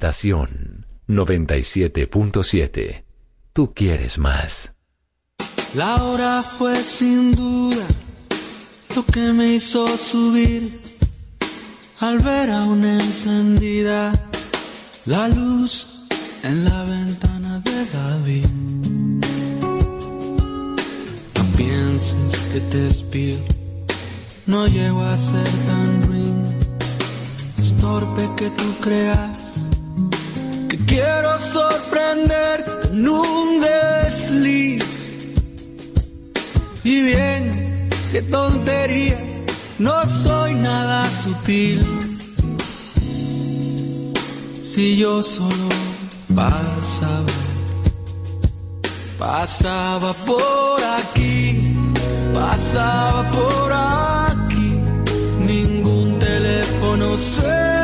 Estación 97.7. Tú quieres más. La hora fue sin duda lo que me hizo subir al ver aún encendida la luz en la ventana de David. No pienses que te espío, no llego a ser tan ruin, es torpe que tú creas quiero sorprenderte en un desliz. Y bien, qué tontería, no soy nada sutil. Si yo solo pasaba, pasaba por aquí, pasaba por aquí, ningún teléfono cerca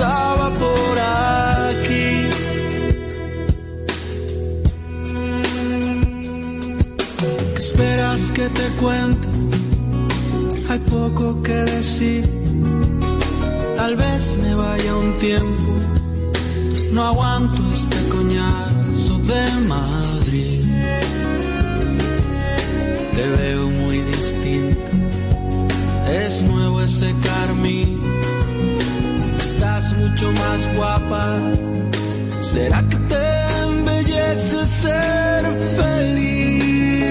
Pasaba por aquí. ¿Qué esperas que te cuente? Hay poco que decir. Tal vez me vaya un tiempo. No aguanto este coñazo de Madrid. Te veo muy distinta. Es nuevo ese carmín. Estás mucho más guapa. ¿Será que te embellece ser feliz?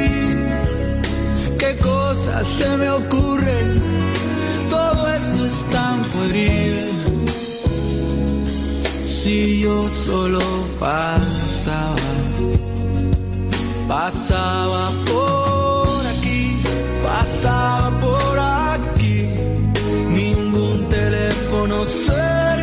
¿Qué cosas se me ocurren? Todo esto es tan pueril. Si yo solo pasaba, pasaba por aquí, pasaba por aquí, ningún teléfono cerca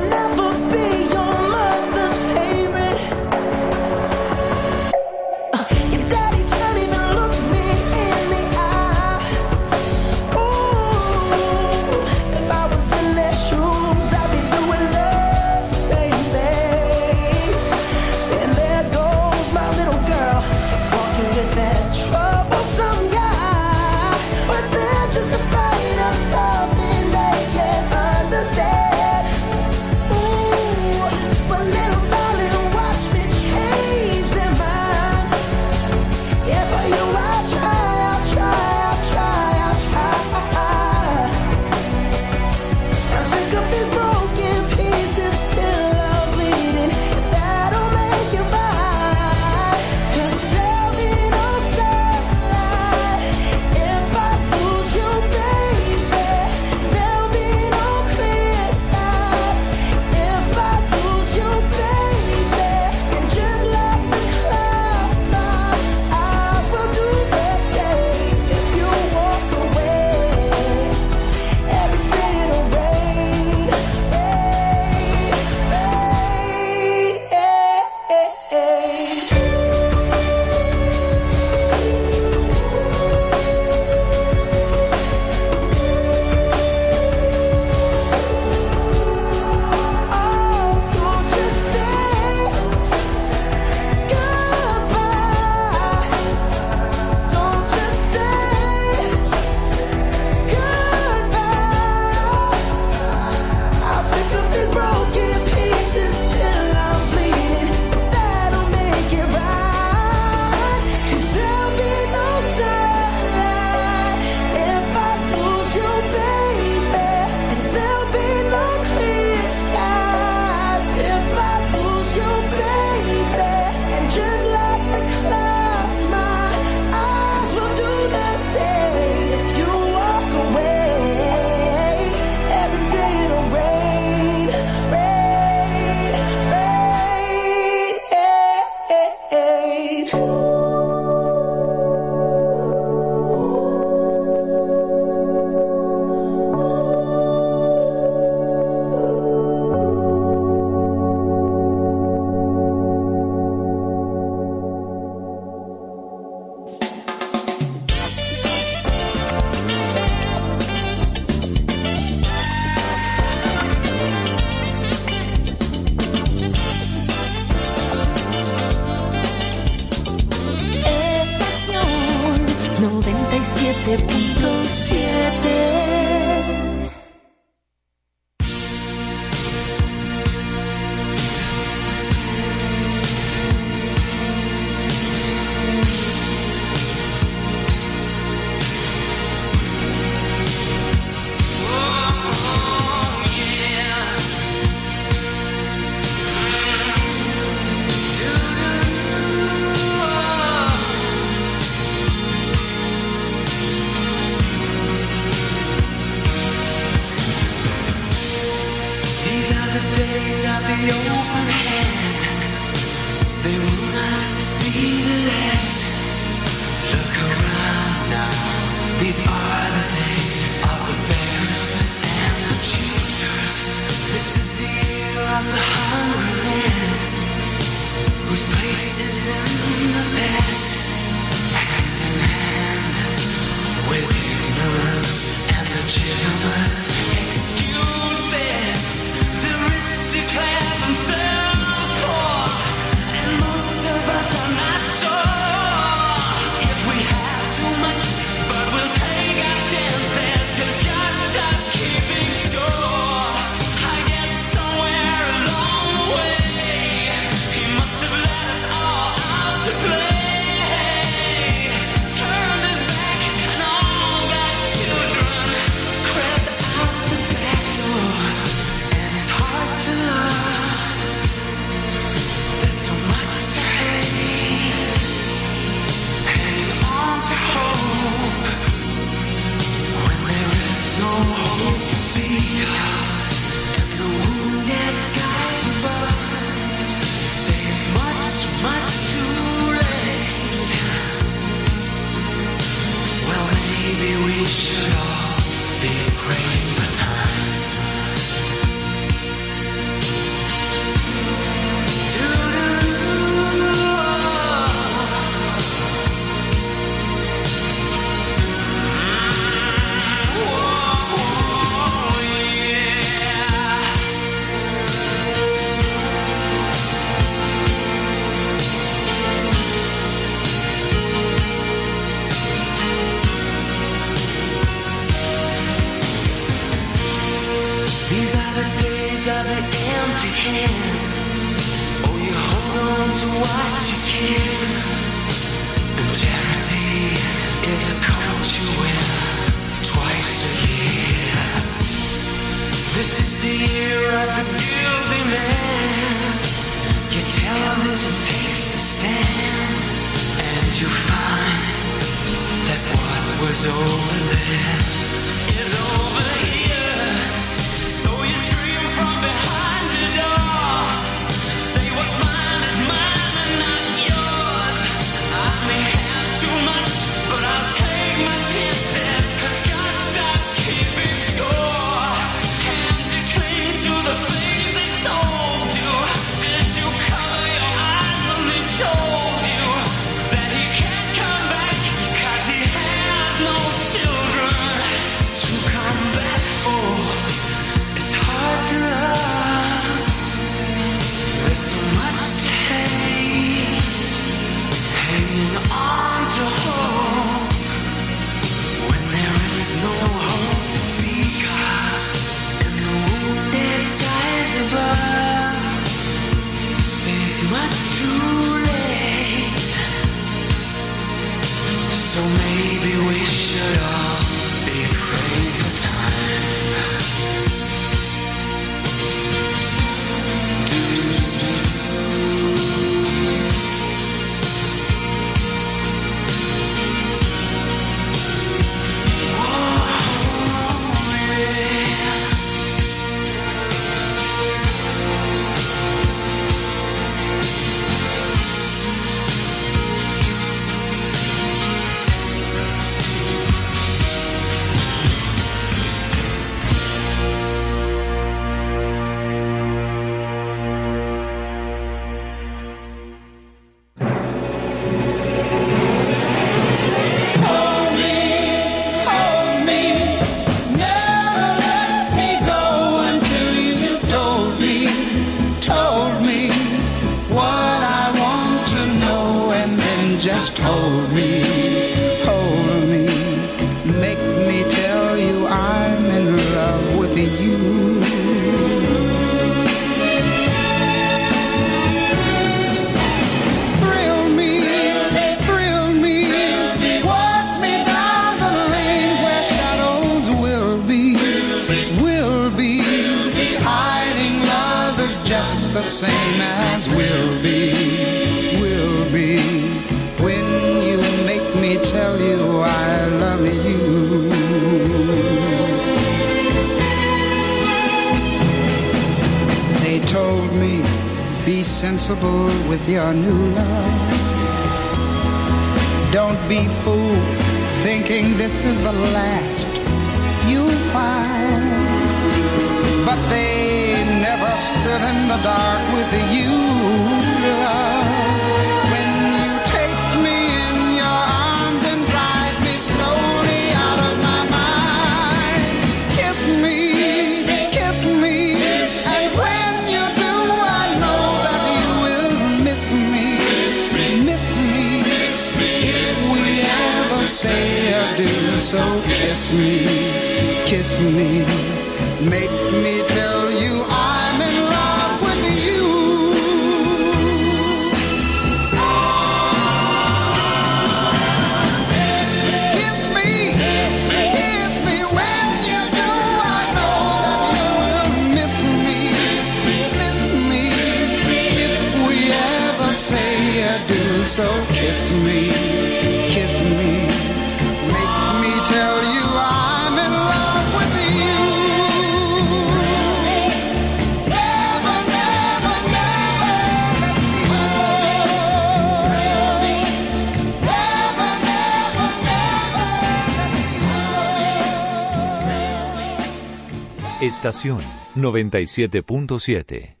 97.7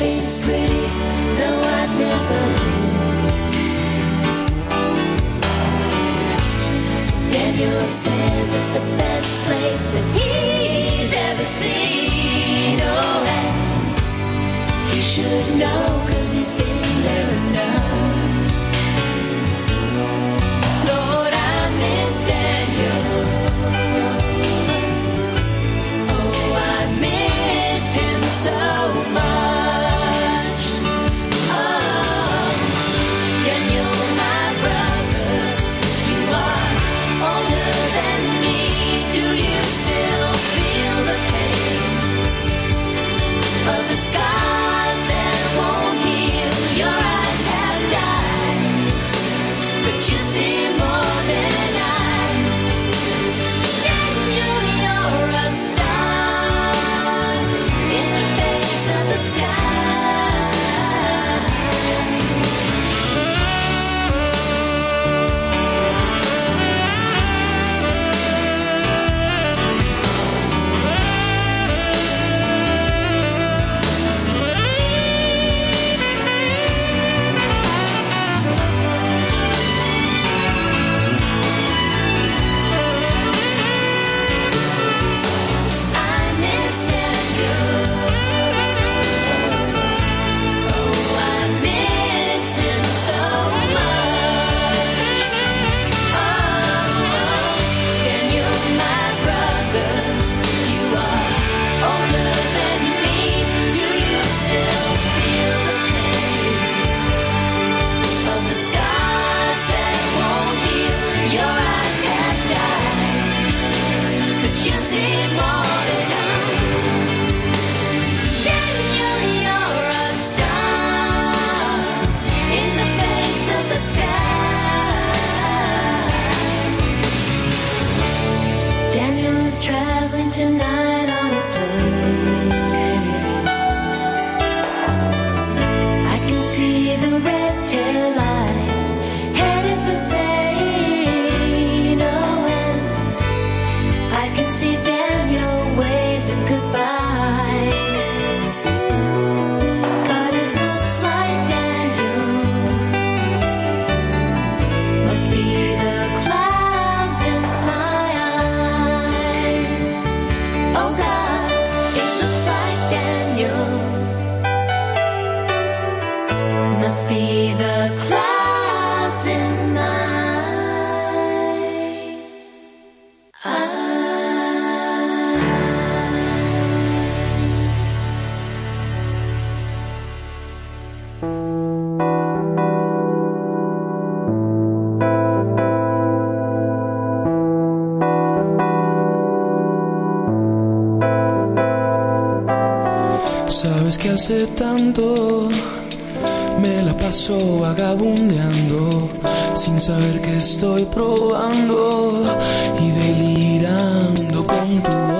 been straight, though I never been. Daniel says it's the best place that he's ever seen. Oh, and he should know, cause he's been there enough. Lord, I miss Daniel. Oh, so much. paso vagabundeando, sin saber que estoy probando y delirando con tu voz.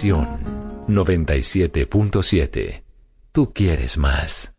Estación 97.7. Tú quieres más.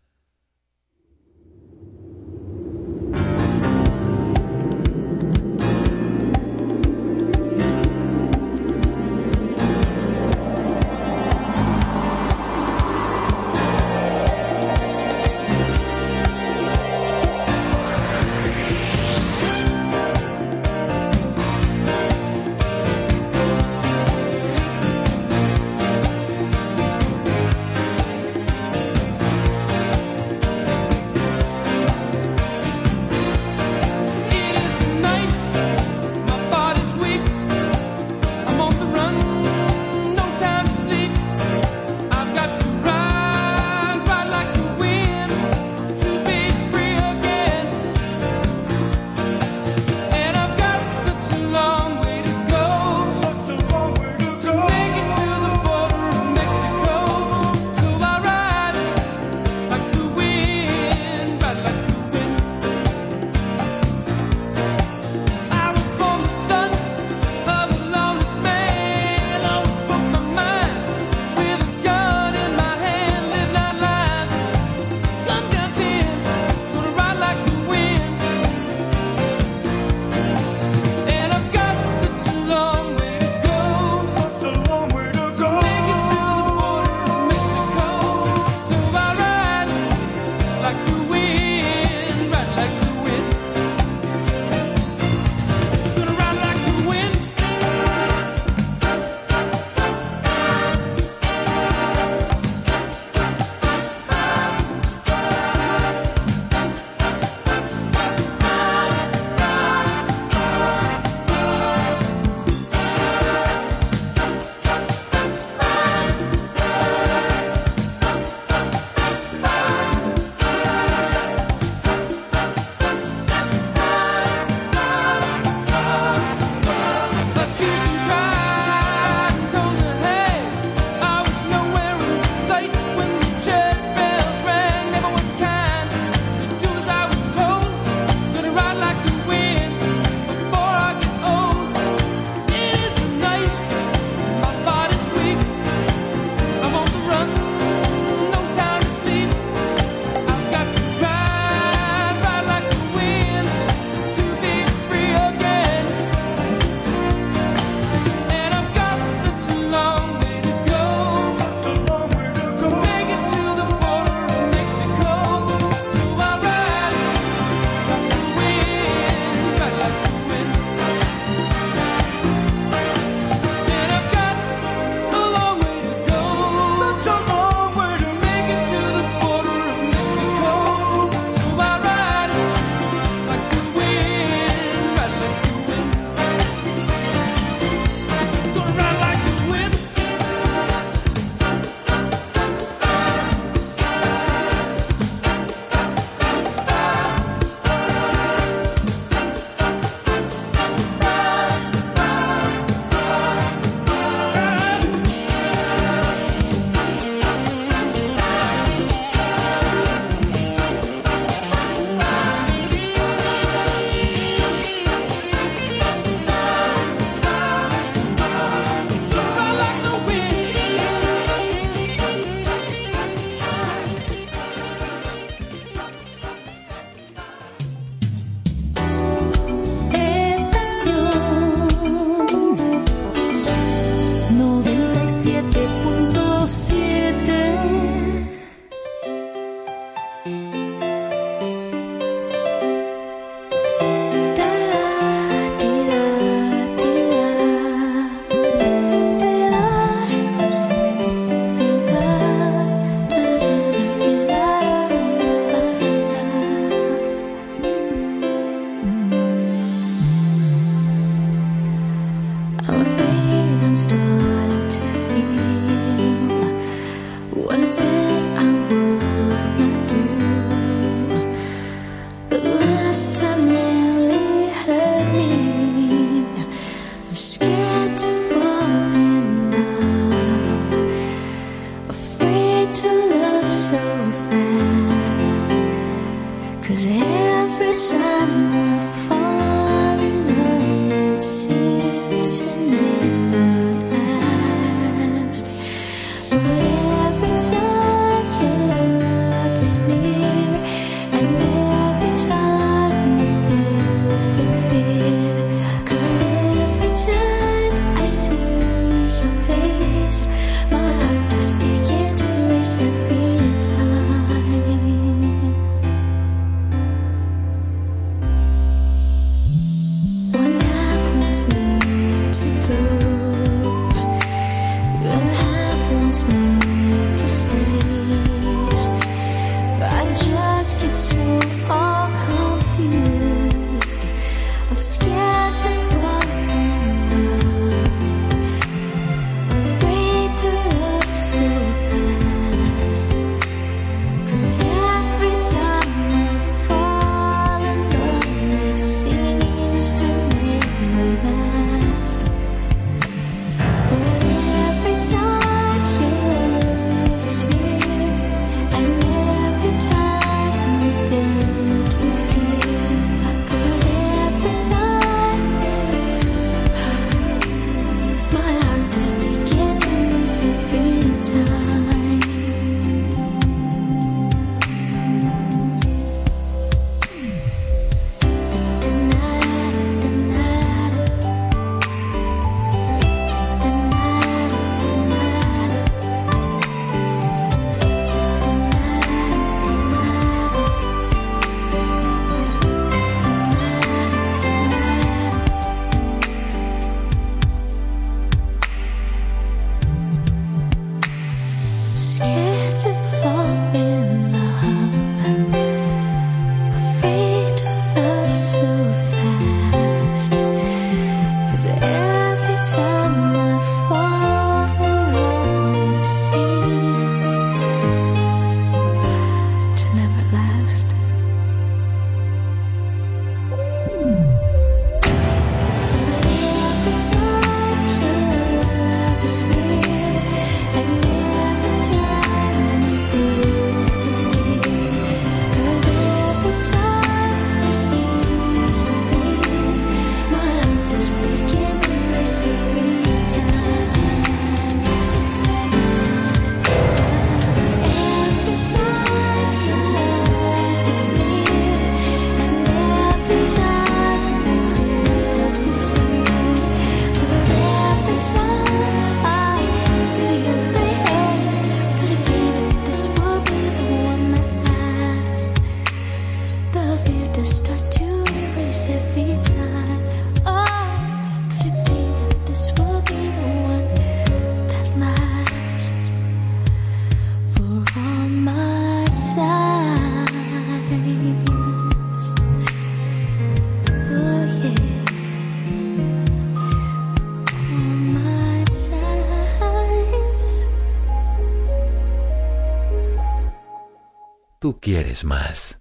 vez más.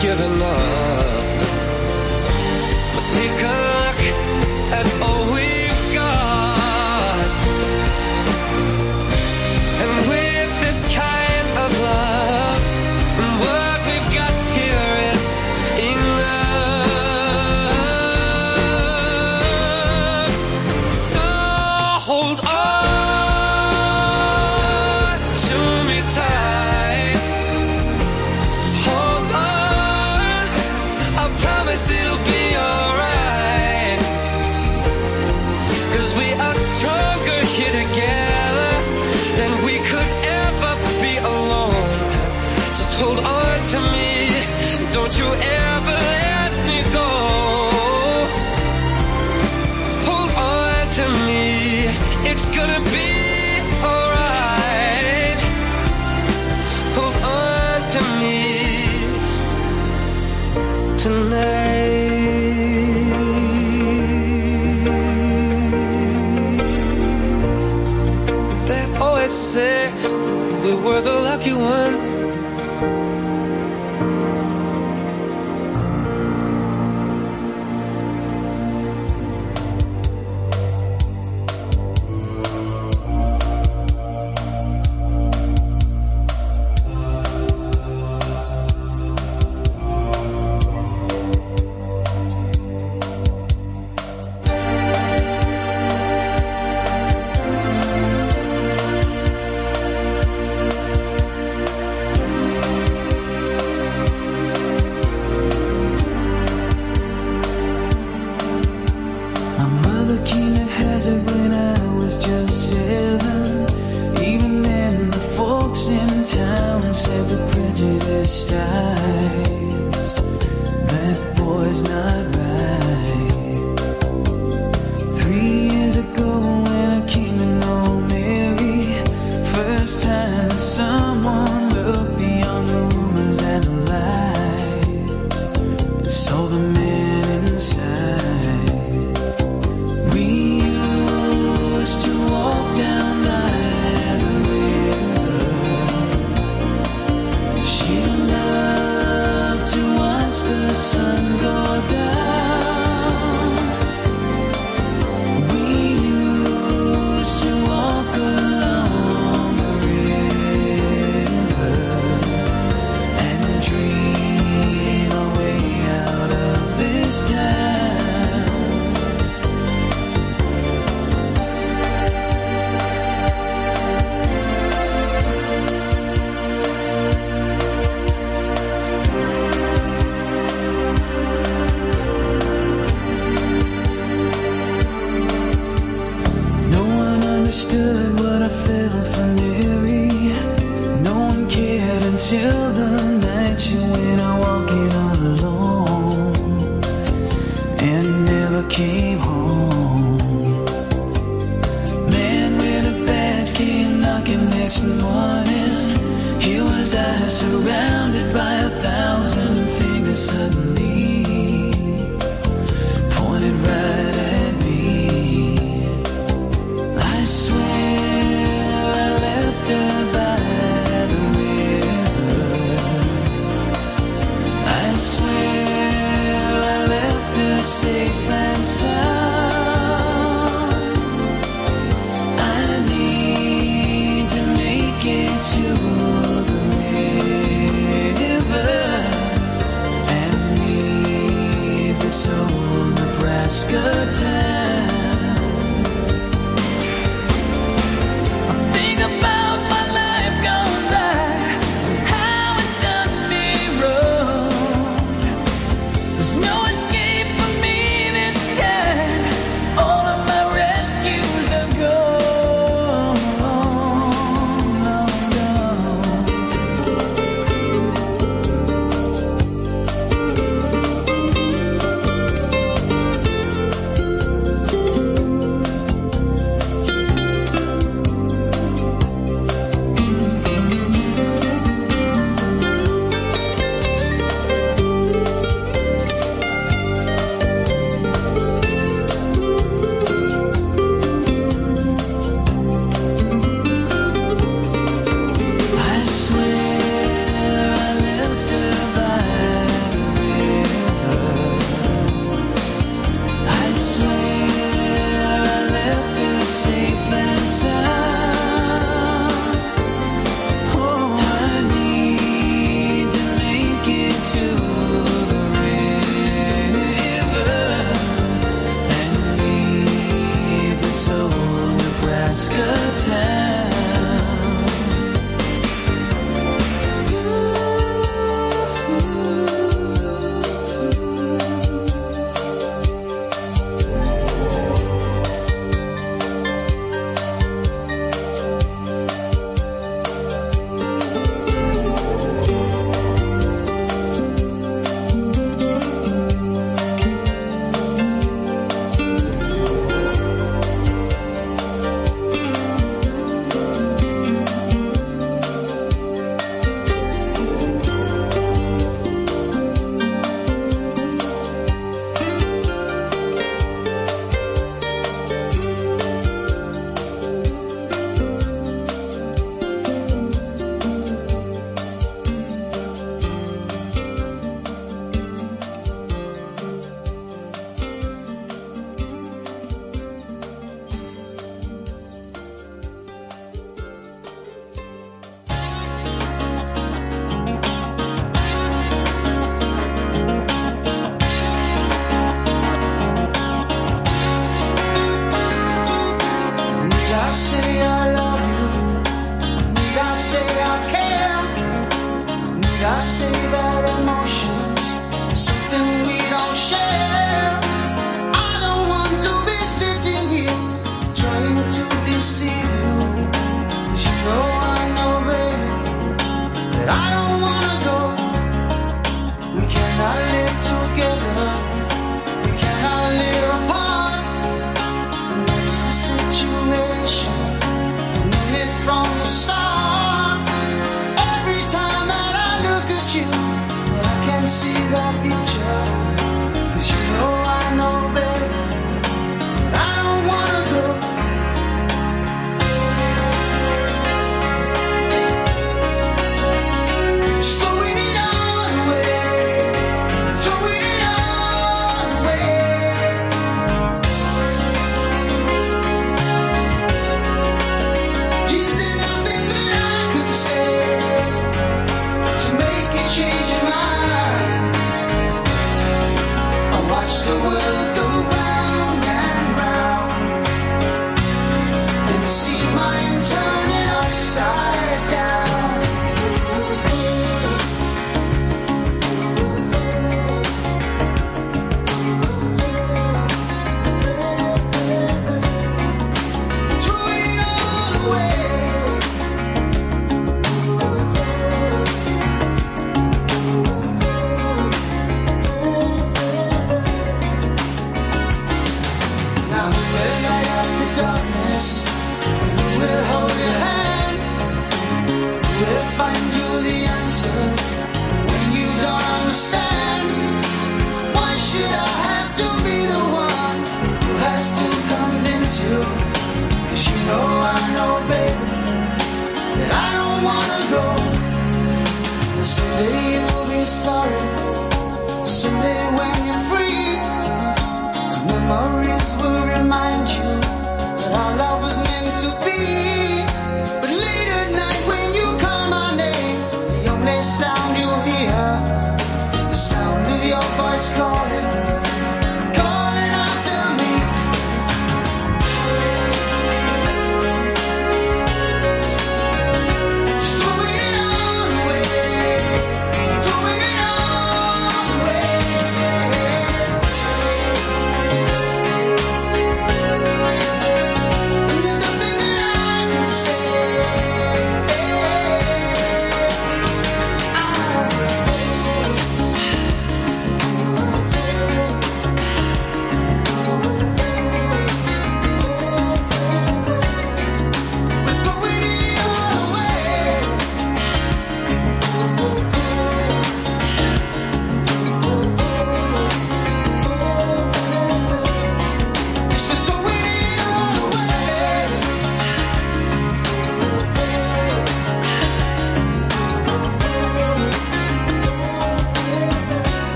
Given up.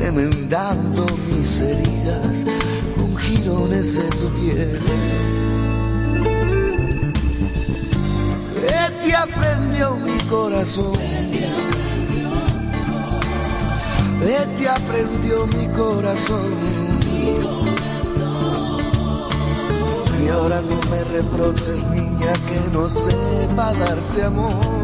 remendando mis heridas con jirones de tu piel. ¿Qué te aprendió mi corazón? ¿Qué te aprendió mi corazón? Y ahora no me reproches, niña, que no sepa darte amor.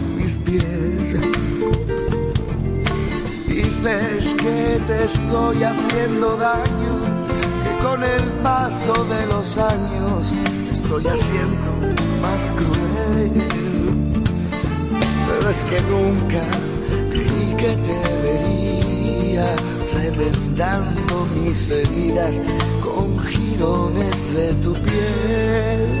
pies. Dices que te estoy haciendo daño, que con el paso de los años estoy haciendo más cruel. Pero es que nunca creí que te vería reventando mis heridas con jirones de tu piel.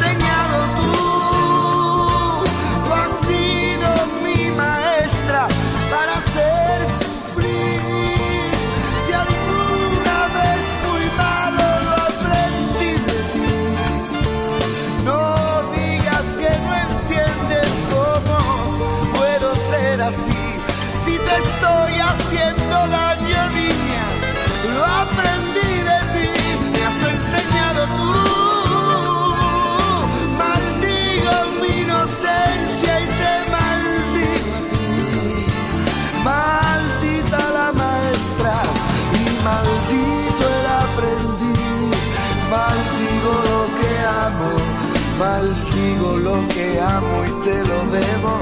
maldigo lo que amo y te lo debo.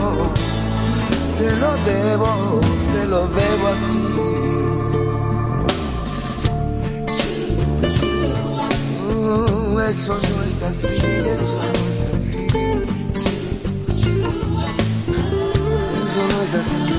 Te lo debo, te lo debo a ti. Oh, eso no es así, eso no es así. Eso no es así,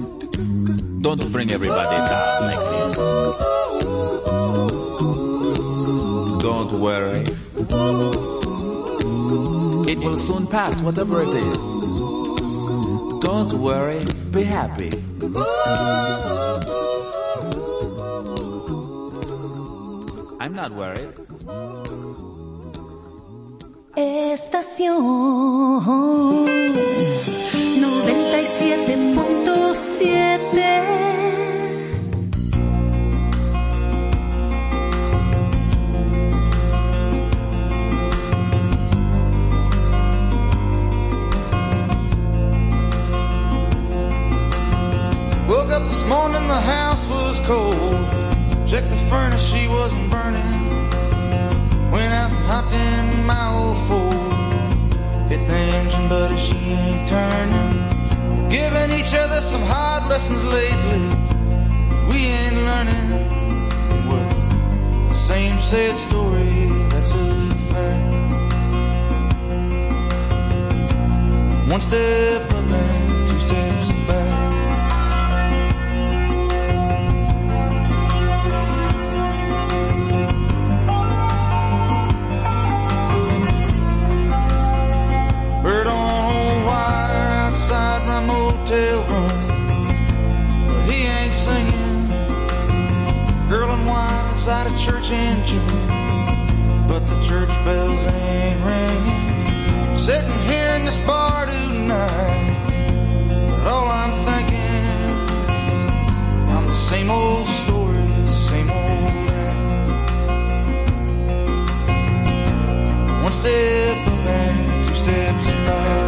Don't bring everybody down like this. Don't worry. It will soon pass, whatever it is. Don't worry, be happy. I'm not worried. Estación 97.7 this morning, the house was cold. Checked the furnace, she wasn't burning. Went out and hopped in my old Ford. Hit the engine, but she ain't turning. Giving each other some hard lessons lately. We ain't learning. The same sad story, that's a fact. One step up and two steps back. My motel room. But he ain't singing. Girl in white outside a church in June. But the church bells ain't ringing. Sitting here in this bar tonight. But all I'm thinking is I'm the same old story, same old act. One step up and two steps back.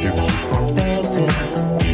Dancing, keep on dancing.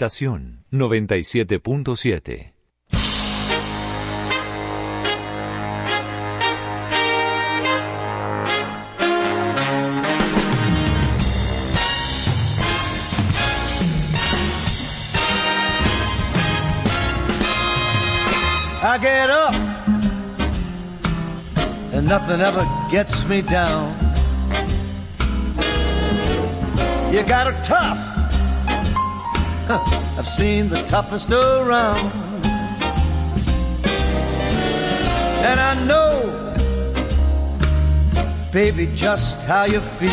Estación 97.7. I get up and nothing ever gets me down. You got her tough. I've seen the toughest around. And I know, baby, just how you feel.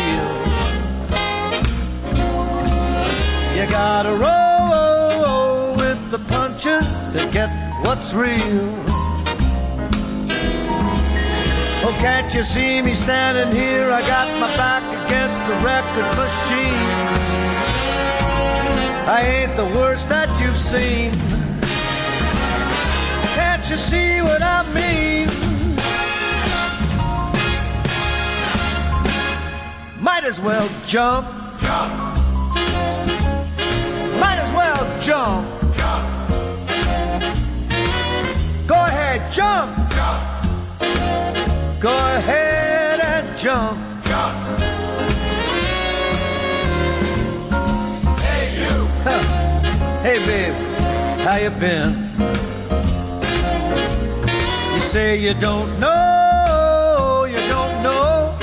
You gotta roll with the punches to get what's real. Oh, can't you see me standing here? I got my back against the record machine. I ain't the worst that you've seen. Can't you see what I mean? Might as well jump. Jump. Might as well jump. Jump. Go ahead, jump. jump. Go ahead and jump. Hey babe, how you been? You say you don't know, you don't know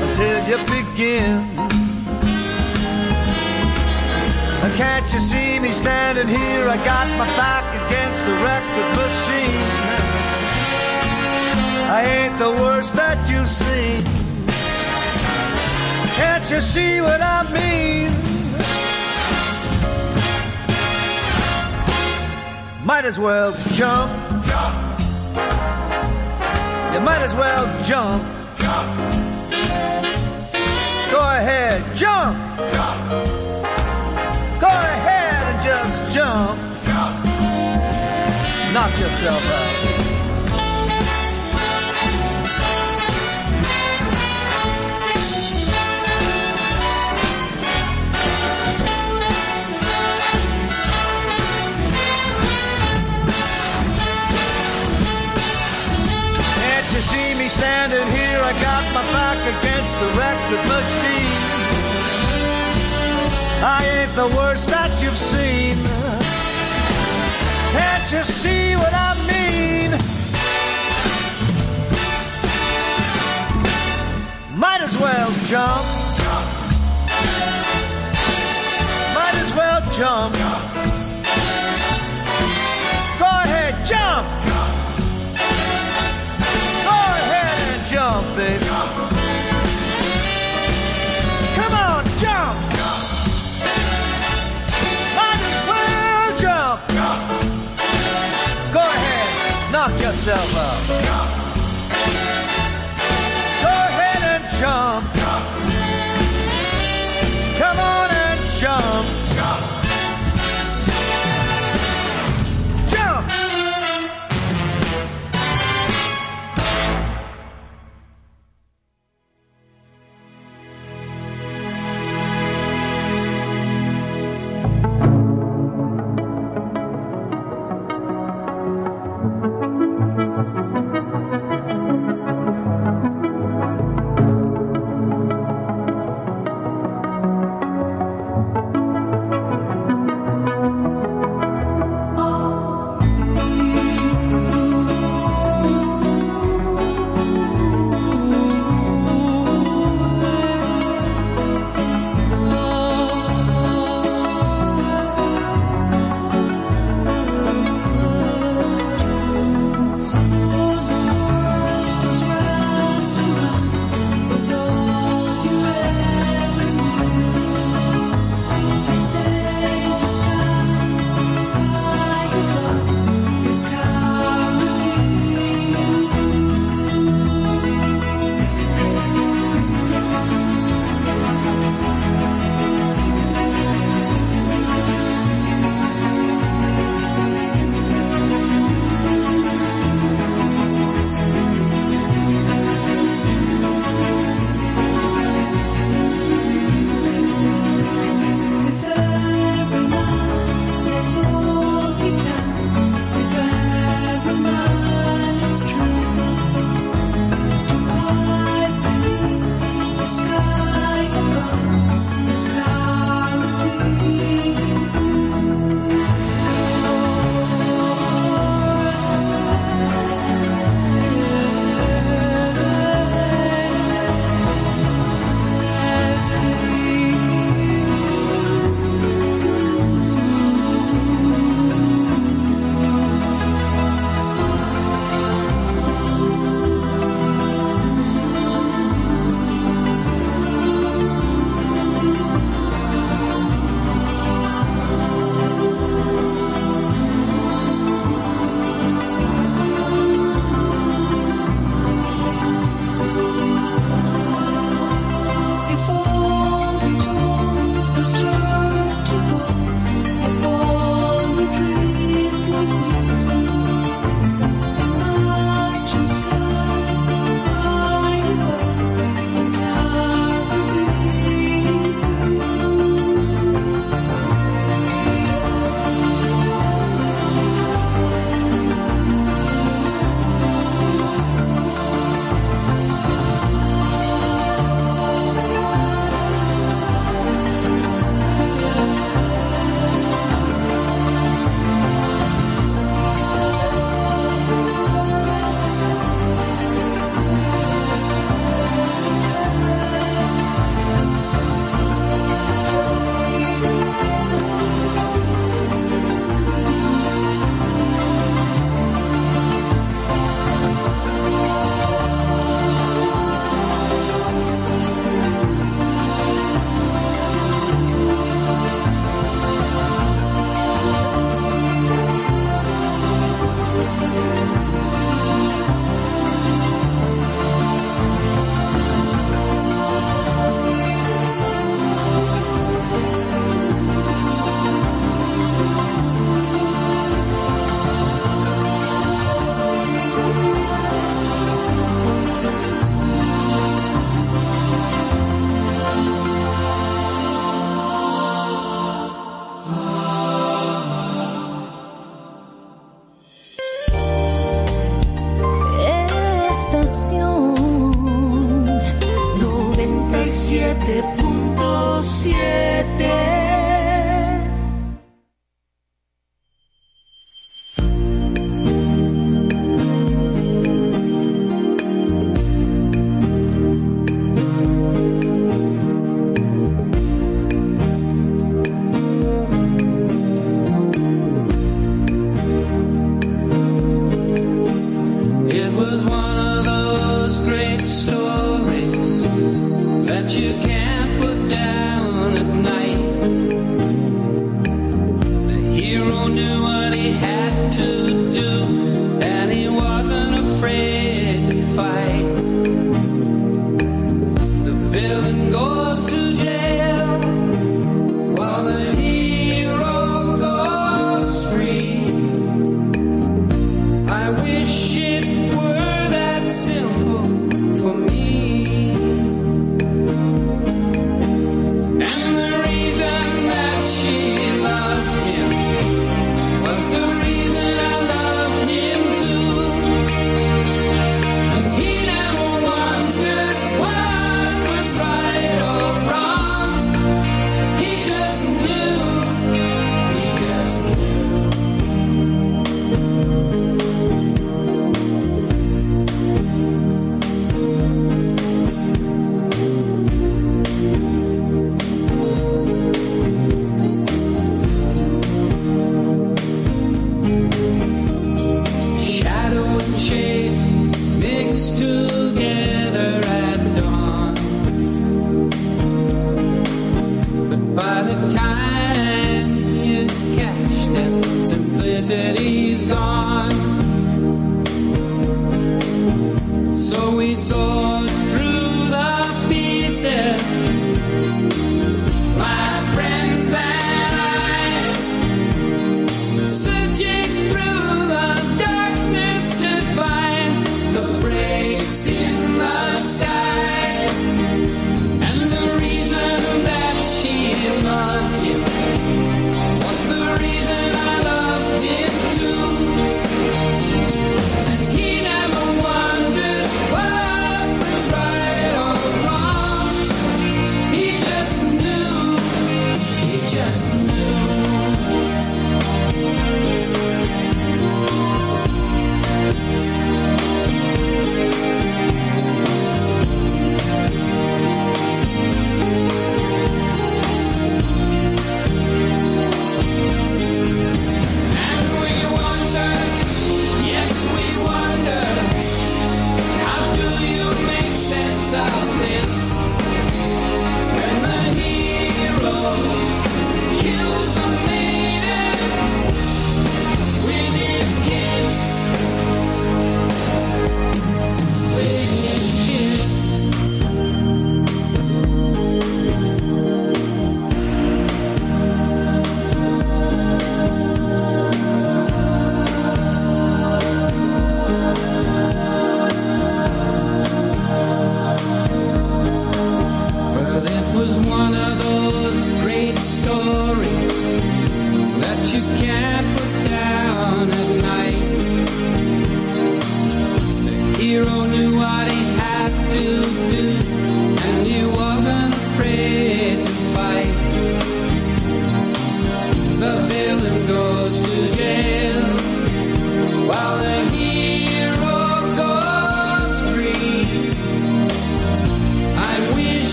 until you begin. Can't you see me standing here? I got my back against the record machine. I ain't the worst that you've seen. Can't you see what I mean? Might as well jump. Jump. You might as well jump. Jump. Go ahead, jump. Go ahead and just jump. Knock yourself out. You see me standing here? I got my back against the record machine. I ain't the worst that you've seen. Can't you see what I mean? Might as well jump. Might as well jump. Yourself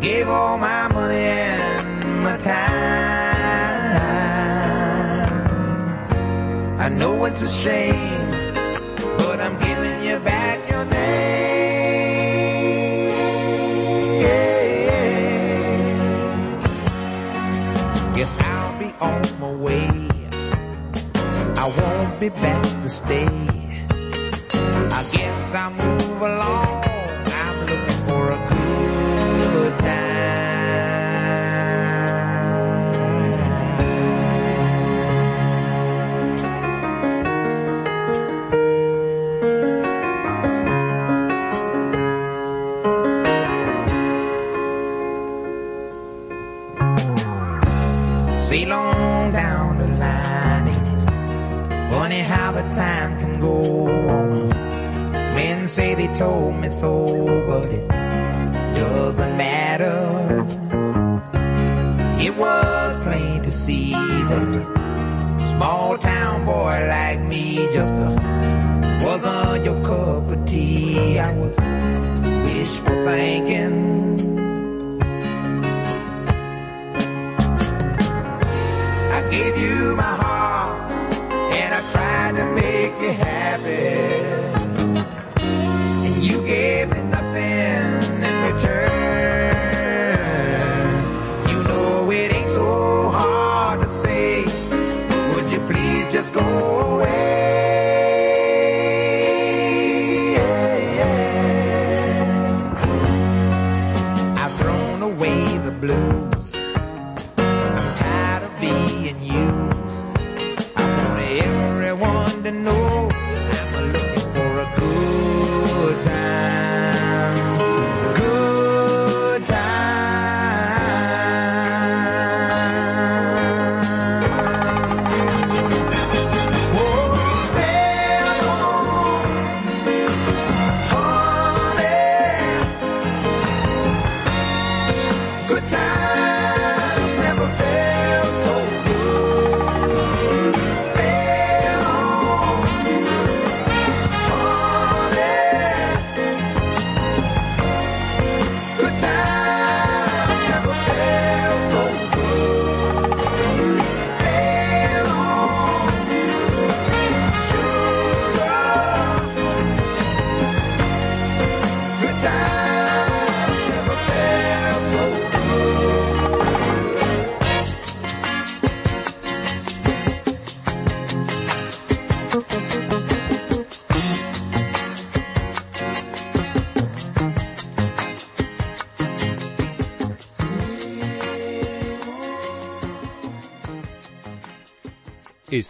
Gave all my money and my time. I know it's a shame, but I'm giving you back your name. Guess I'll be on my way. I won't be back to stay. told me so, but it doesn't matter. It was plain to see that a small town boy like me just uh, wasn't your cup of tea. I was wishful thinking. I gave you my heart.